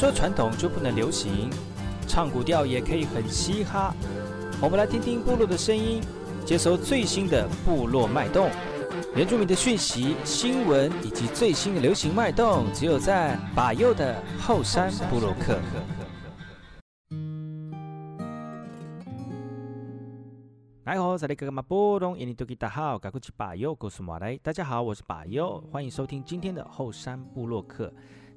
说传统就不能流行，唱古调也可以很嘻哈。我们来听听部落的声音，接收最新的部落脉动、原住民的讯息、新闻以及最新的流行脉动，只有在把右的后山部落客。来好，在这个马波东印尼多吉达好，嘎古奇巴尤，古苏马来，大家好，我是巴尤，欢迎收听今天的后山部落客。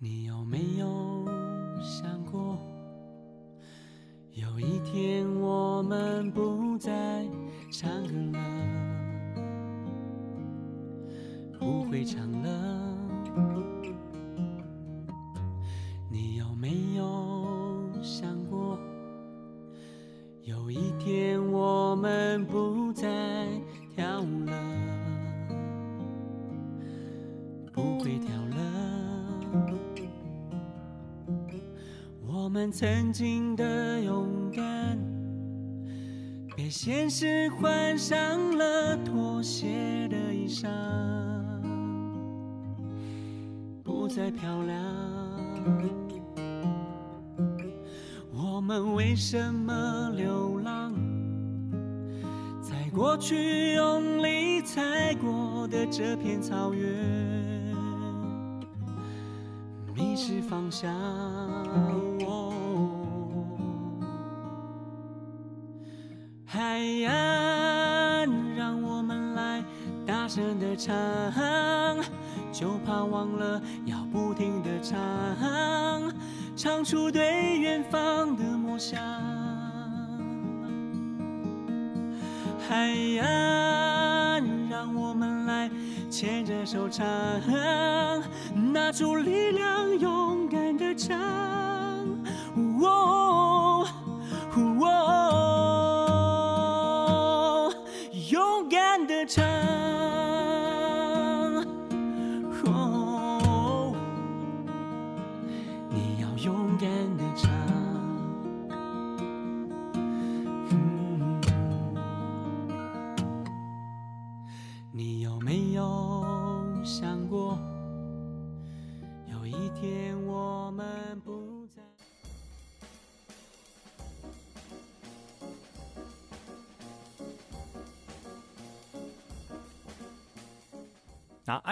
你有没有想过，有一天我们不再唱歌了，不会唱了？曾经的勇敢，被现实换上了妥协的衣裳，不再漂亮。我们为什么流浪？在过去用力踩过的这片草原，迷失方向。海岸，让我们来大声的唱，就怕忘了要不停的唱，唱出对远方的梦想。海岸，让我们来牵着手唱，拿出力量，勇敢的唱。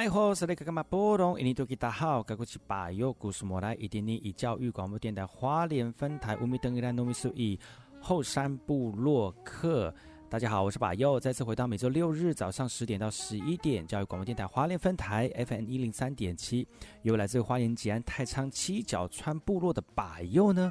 那爱好是那个干嘛波动？印尼多吉大好，该过去把右故事莫来一点点以教育广播电台花莲分台乌米登伊兰糯米苏伊后山部落客。大家好，我是把右，再次回到每周六日早上十点到十一点教育广播电台花莲分台 FM 一零三点七，由来自花莲吉安太仓七角川部落的把右呢。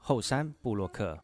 后山布洛克。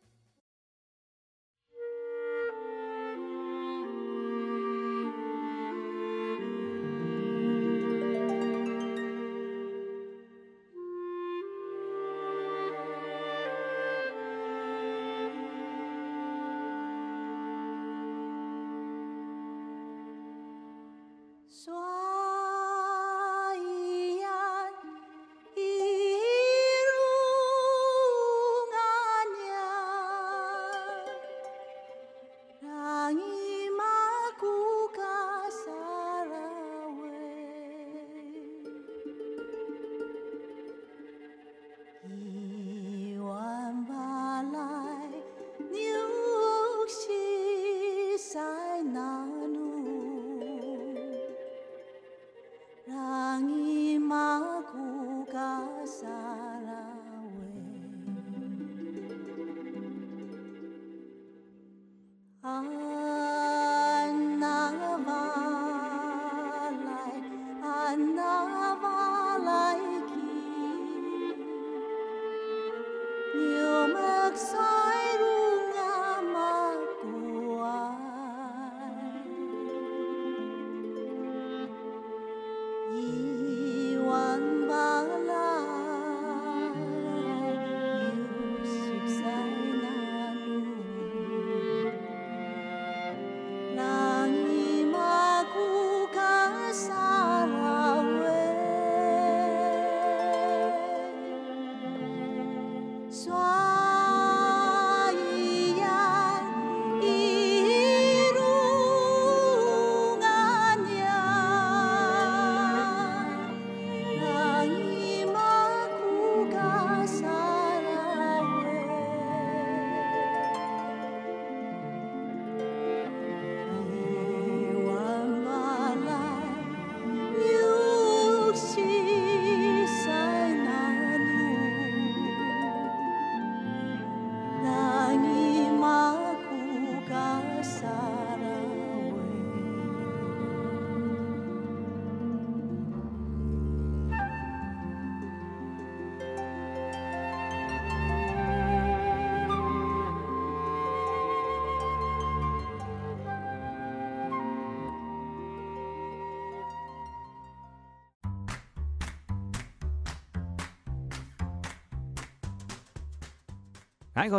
大家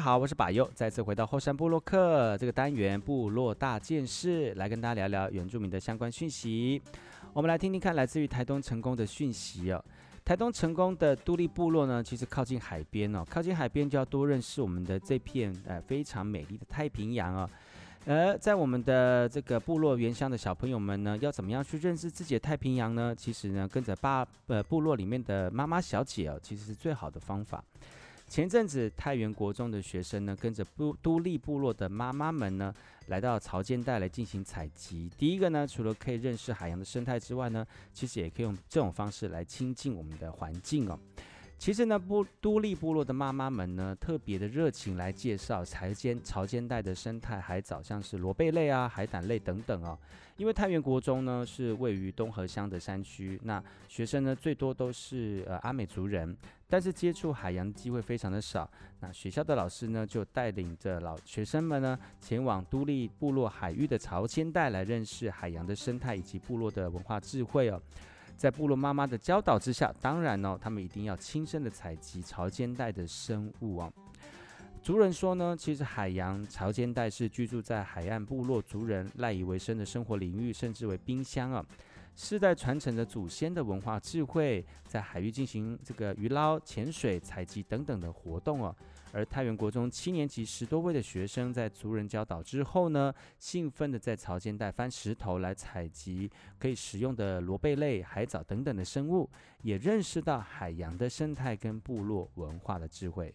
好，我是巴佑，再次回到后山部落客这个单元部落大件事，来跟大家聊聊原住民的相关讯息。我们来听听看，来自于台东成功的讯息哦。台东成功的都历部落呢，其实靠近海边哦，靠近海边就要多认识我们的这片呃非常美丽的太平洋哦。而在我们的这个部落原乡的小朋友们呢，要怎么样去认识自己的太平洋呢？其实呢，跟着爸呃部落里面的妈妈小姐哦，其实是最好的方法。前阵子太原国中的学生呢，跟着都都立部落的妈妈们呢，来到潮间带来进行采集。第一个呢，除了可以认识海洋的生态之外呢，其实也可以用这种方式来亲近我们的环境哦。其实呢，部都历部落的妈妈们呢，特别的热情来介绍潮间潮间带的生态海藻，像是螺贝类啊、海胆类等等哦。因为太原国中呢是位于东河乡的山区，那学生呢最多都是呃阿美族人，但是接触海洋机会非常的少。那学校的老师呢就带领着老学生们呢前往都历部落海域的潮间带来认识海洋的生态以及部落的文化智慧哦。在部落妈妈的教导之下，当然呢、他们一定要亲身的采集潮间带的生物啊。族人说呢，其实海洋潮间带是居住在海岸部落族人赖以为生的生活领域，甚至为冰箱啊。世代传承着祖先的文化智慧，在海域进行这个鱼捞、潜水、采集等等的活动哦。而太原国中七年级十多位的学生，在族人教导之后呢，兴奋的在潮间带翻石头来采集可以食用的螺贝类、海藻等等的生物，也认识到海洋的生态跟部落文化的智慧。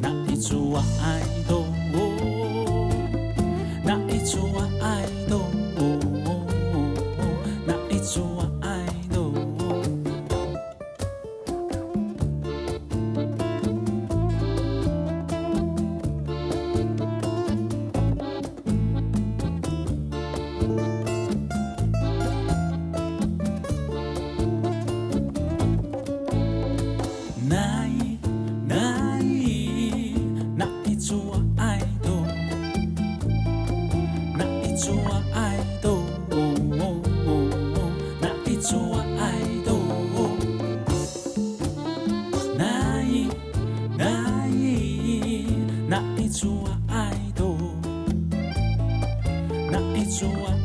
那一组我爱都，那一组我爱都。那一那一种啊 i do 那一种啊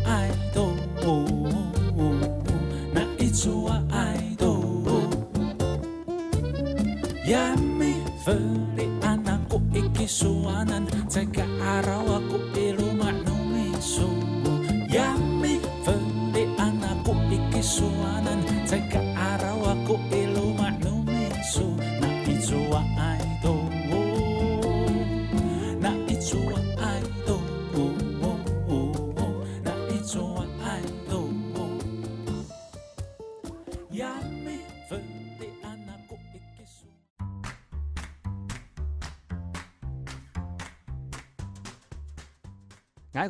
大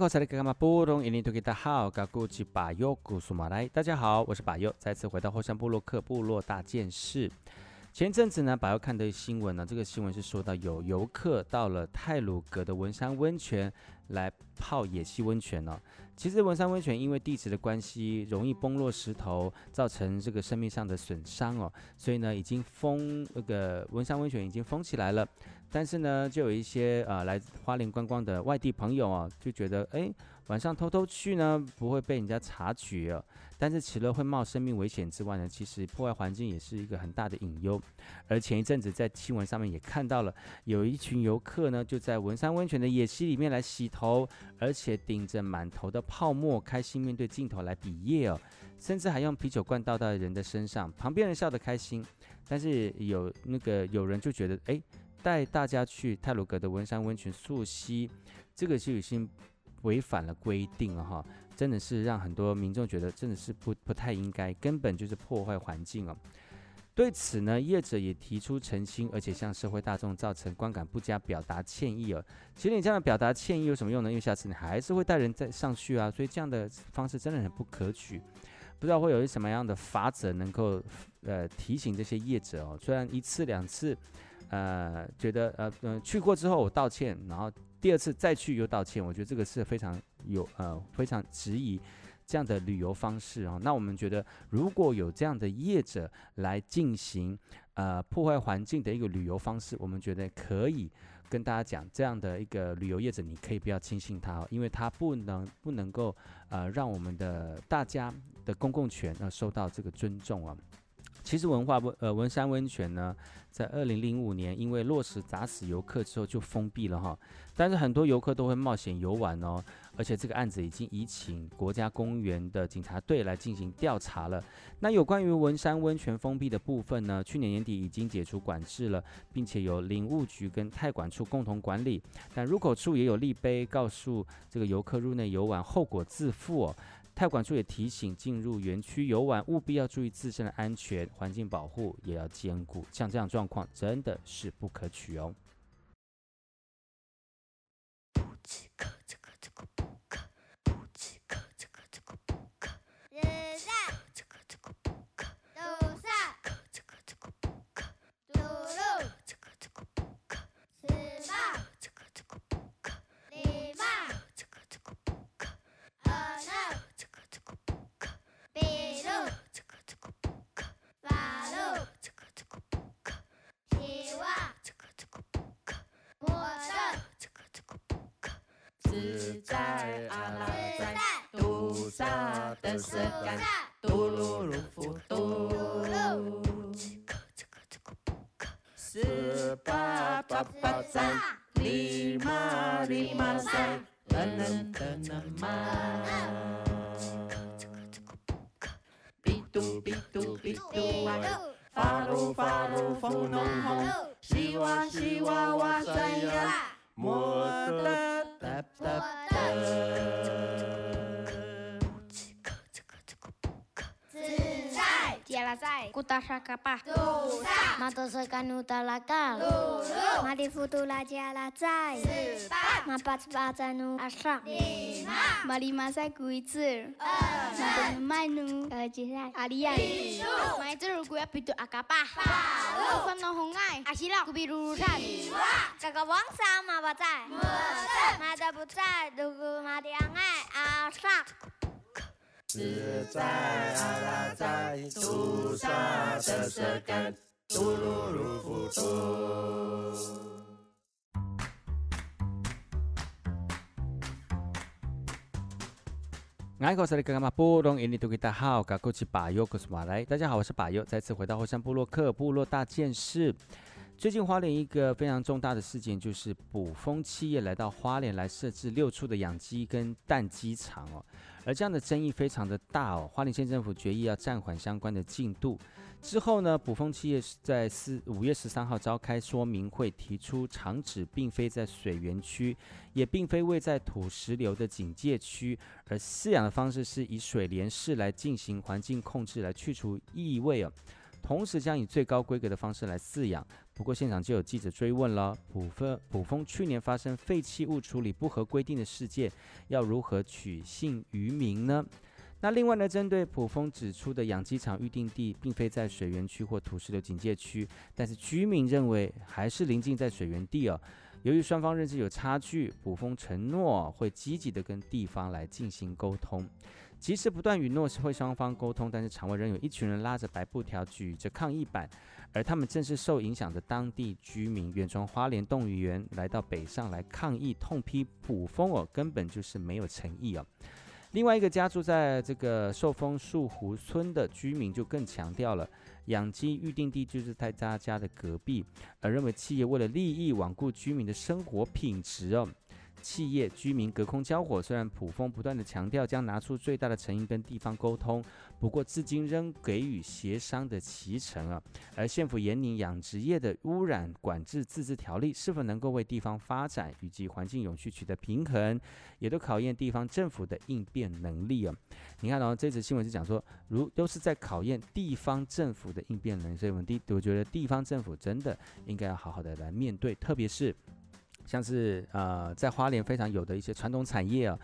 家好，我是巴佑，再次回到后山部落克部落大件事。前阵子呢，巴佑看的新闻呢，这个新闻是说到有游客到了泰鲁格的文山温泉来泡野溪温泉呢、其实文山温泉因为地质的关系，容易崩落石头，造成这个生命上的损伤哦，所以呢，已经封那个文山温泉已经封起来了。但是呢，就有一些呃来花莲观光的外地朋友啊，就觉得哎，晚上偷偷去呢，不会被人家察觉。但是除了会冒生命危险之外呢，其实破坏环境也是一个很大的隐忧。而前一阵子在新闻上面也看到了，有一群游客呢，就在文山温泉的野溪里面来洗头，而且顶着满头的泡沫，开心面对镜头来比耶哦，甚至还用啤酒罐倒到人的身上，旁边人笑得开心，但是有那个有人就觉得哎。带大家去泰鲁阁的文山温泉溯溪，这个就已经违反了规定了哈，真的是让很多民众觉得真的是不不太应该，根本就是破坏环境哦。对此呢，业者也提出澄清，而且向社会大众造成观感不佳，表达歉意哦。其实你这样的表达歉意有什么用呢？因为下次你还是会带人再上去啊，所以这样的方式真的很不可取。不知道会有什么样的法则能够呃提醒这些业者哦，虽然一次两次。呃，觉得呃、呃、去过之后我道歉，然后第二次再去又道歉，我觉得这个是非常有呃非常质疑这样的旅游方式啊、哦。那我们觉得如果有这样的业者来进行呃破坏环境的一个旅游方式，我们觉得可以跟大家讲，这样的一个旅游业者你可以不要轻信他、哦，因为他不能不能够呃让我们的大家的公共权呃受到这个尊重啊。其实文化温呃文山温泉呢，在二零零五年因为落石砸死游客之后就封闭了哈，但是很多游客都会冒险游玩哦，而且这个案子已经移请国家公园的警察队来进行调查了。那有关于文山温泉封闭的部分呢，去年年底已经解除管制了，并且由林务局跟太管处共同管理，但入口处也有立碑告诉这个游客入内游玩后果自负哦。泰管处也提醒，进入园区游玩务必要注意自身的安全，环境保护也要兼顾。像这样状况真的是不可取哦。噜噜呼嘟，十八八八在，里玛里玛在，噔噔噔噔嘛，比嘟比嘟比嘟哇，发噜发噜风浓红，西哇西哇哇塞呀，莫得。哒接拉在，古达沙卡巴，杜萨，马多斯卡努达拉卡，鲁鲁，马里夫图拉加拉在，斯巴，马巴兹巴在努在阿拉在，菩萨得舍根，嘟噜噜咕嘟。的格格，马来，大家好，我是巴尤，再次回到后山部落克部落大件事。最近花莲一个非常重大的事件，就是捕蜂企业来到花莲来设置六处的养鸡跟蛋鸡场哦。而这样的争议非常的大哦。花莲县政府决议要暂缓相关的进度。之后呢，捕风企业是在四五月十三号召开说明会，提出场址并非在水源区，也并非位在土石流的警戒区，而饲养的方式是以水帘式来进行环境控制，来去除异味哦。同时将以最高规格的方式来饲养。不过现场就有记者追问了：卜蜂卜蜂去年发生废弃物处理不合规定的事件，要如何取信于民呢？那另外呢，针对卜蜂指出的养鸡场预定地并非在水源区或土石流警戒区，但是居民认为还是临近在水源地哦。由于双方认知有差距，卜蜂承诺会积极的跟地方来进行沟通。即使不断允诺会双方沟通，但是场外仍有一群人拉着白布条，举着抗议板，而他们正是受影响的当地居民，远从花莲动物园来到北上来抗议，痛批捕蜂哦，根本就是没有诚意哦。另外一个家住在这个寿丰树湖村的居民就更强调了，养鸡预定地就是在他家的隔壁，而认为企业为了利益罔顾居民的生活品质哦。企业居民隔空交火，虽然卜蜂不断地强调将拿出最大的诚意跟地方沟通，不过至今仍给予协商的期程啊。而县府严拟养殖业的污染管制自治条例，是否能够为地方发展以及环境永续取得平衡，也都考验地方政府的应变能力啊。你看哦，这则新闻是讲说，如都是在考验地方政府的应变能力，所以我们地我觉得地方政府真的应该要好好的来面对，特别是。像是呃，在花莲非常有的一些传统产业啊，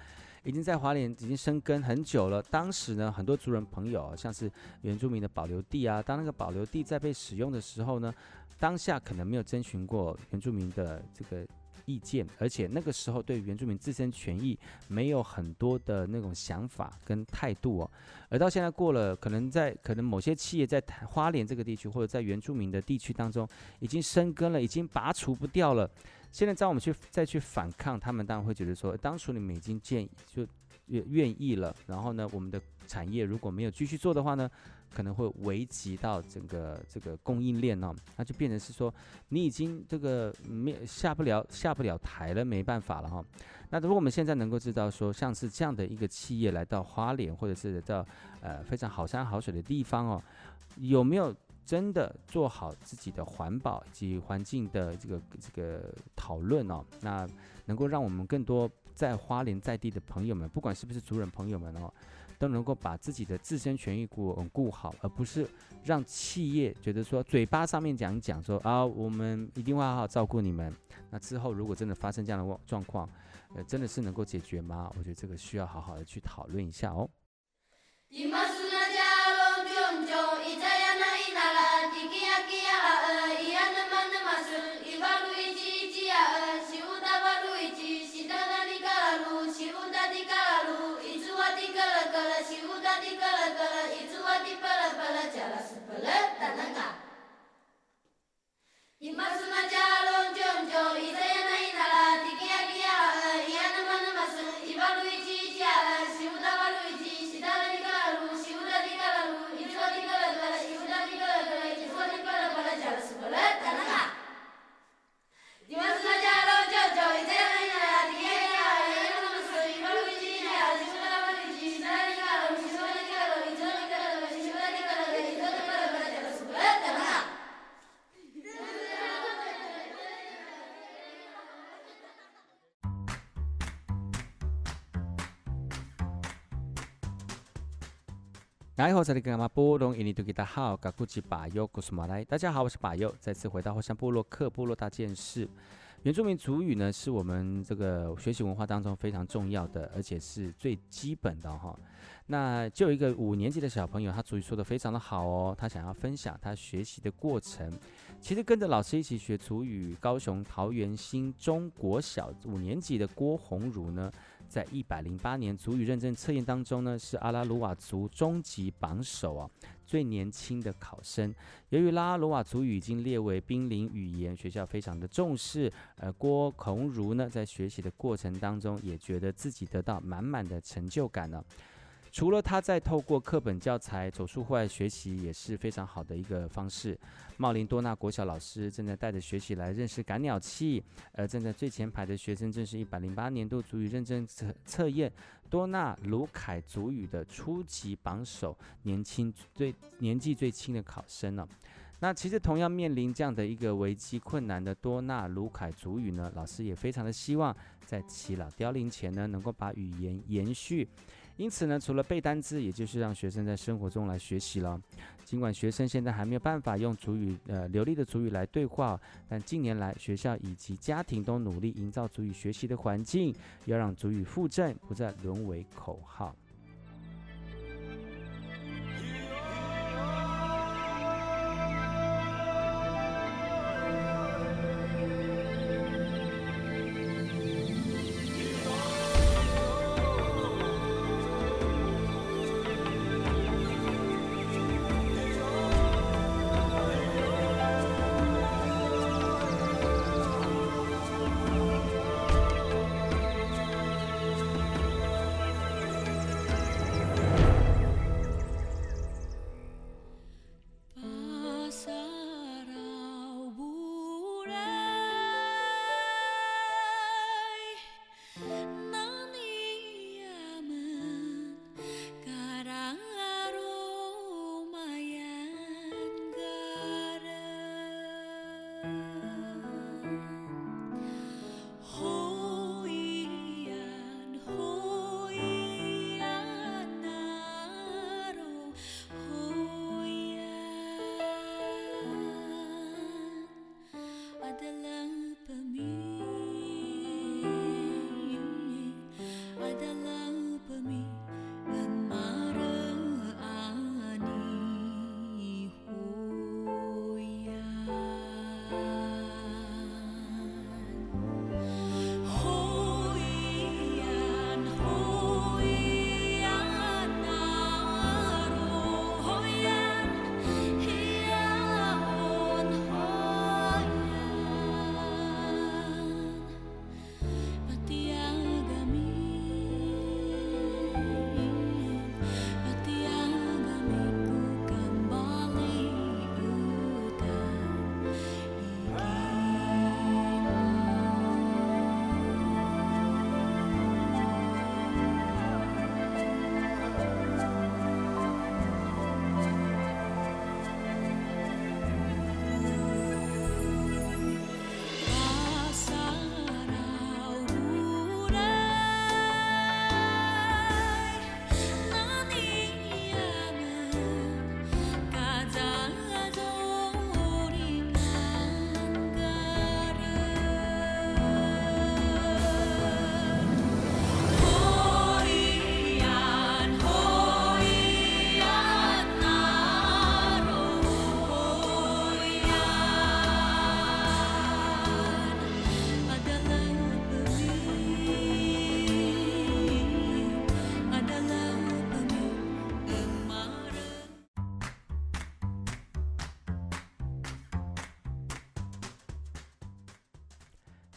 已经在花莲已经生根很久了。当时呢，很多族人朋友，像是原住民的保留地啊，当那个保留地在被使用的时候呢，当下可能没有征询过原住民的这个意见，而且那个时候对原住民自身权益没有很多的那种想法跟态度哦。而到现在过了，可能在可能某些企业在花莲这个地区或者在原住民的地区当中已经生根了，已经拔除不掉了。现在在我们去再去反抗，他们当然会觉得说，当初你们已经建议就愿愿意了，然后呢，我们的产业如果没有继续做的话呢，可能会危及到整个这个供应链哦，那就变成是说你已经这个没下不了下不了台了，没办法了哈。那如果我们现在能够知道说，像是这样的一个企业来到花莲或者是到呃非常好山好水的地方哦，有没有？真的做好自己的环保及环境的这个这个讨论哦，那能够让我们更多在花莲在地的朋友们，不管是不是族人朋友们哦，都能够把自己的自身权益顾顾好，而不是让企业觉得说嘴巴上面讲讲说啊，我们一定会好好照顾你们。那之后如果真的发生这样的状况，呃，真的是能够解决吗？我觉得这个需要好好的去讨论一下哦。kala shiuda di kala kala itu di pala pala jala sebelah tanengah. Himasuna jalon jonjo izayana 来后，这里跟阿妈波隆印尼多吉大好，嘎古吉巴尤古斯马来。大家好，我是巴尤，再次回到后山部落克部落大件事。原住民族语呢，是我们这个学习文化当中非常重要的，而且是最基本的哈。那就有一个五年级的小朋友，他主语说得非常的好哦，他想要分享他学习的过程。其实跟着老师一起学族语，高雄桃园新中国小五年级的郭宏儒呢。在一百零八年族语认证测验当中呢，是阿拉鲁瓦族终极榜首啊，最年轻的考生。由于拉鲁瓦族语已经列为濒临语言，学校非常的重视。而郭孔儒呢，在学习的过程当中，也觉得自己得到满满的成就感呢。除了他在透过课本教材走出户外学习，也是非常好的一个方式。茂林多纳国小老师正在带着学习来认识赶鸟器，而站在最前排的学生正是一百零八年度足语认证测测验多纳卢凯足语的初级榜首，年轻最年纪最轻的考生呢、那其实同样面临这样的一个危机困难的多纳卢凯族语呢，老师也非常的希望在耆老凋零前呢，能够把语言延续。因此呢，除了背单词，也就是让学生在生活中来学习了。尽管学生现在还没有办法用族语，呃，流利的族语来对话，但近年来学校以及家庭都努力营造族语学习的环境，要让族语附正，不再沦为口号。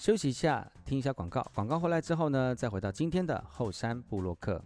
休息一下，听一下广告。广告回来之后呢，再回到今天的后山部落客。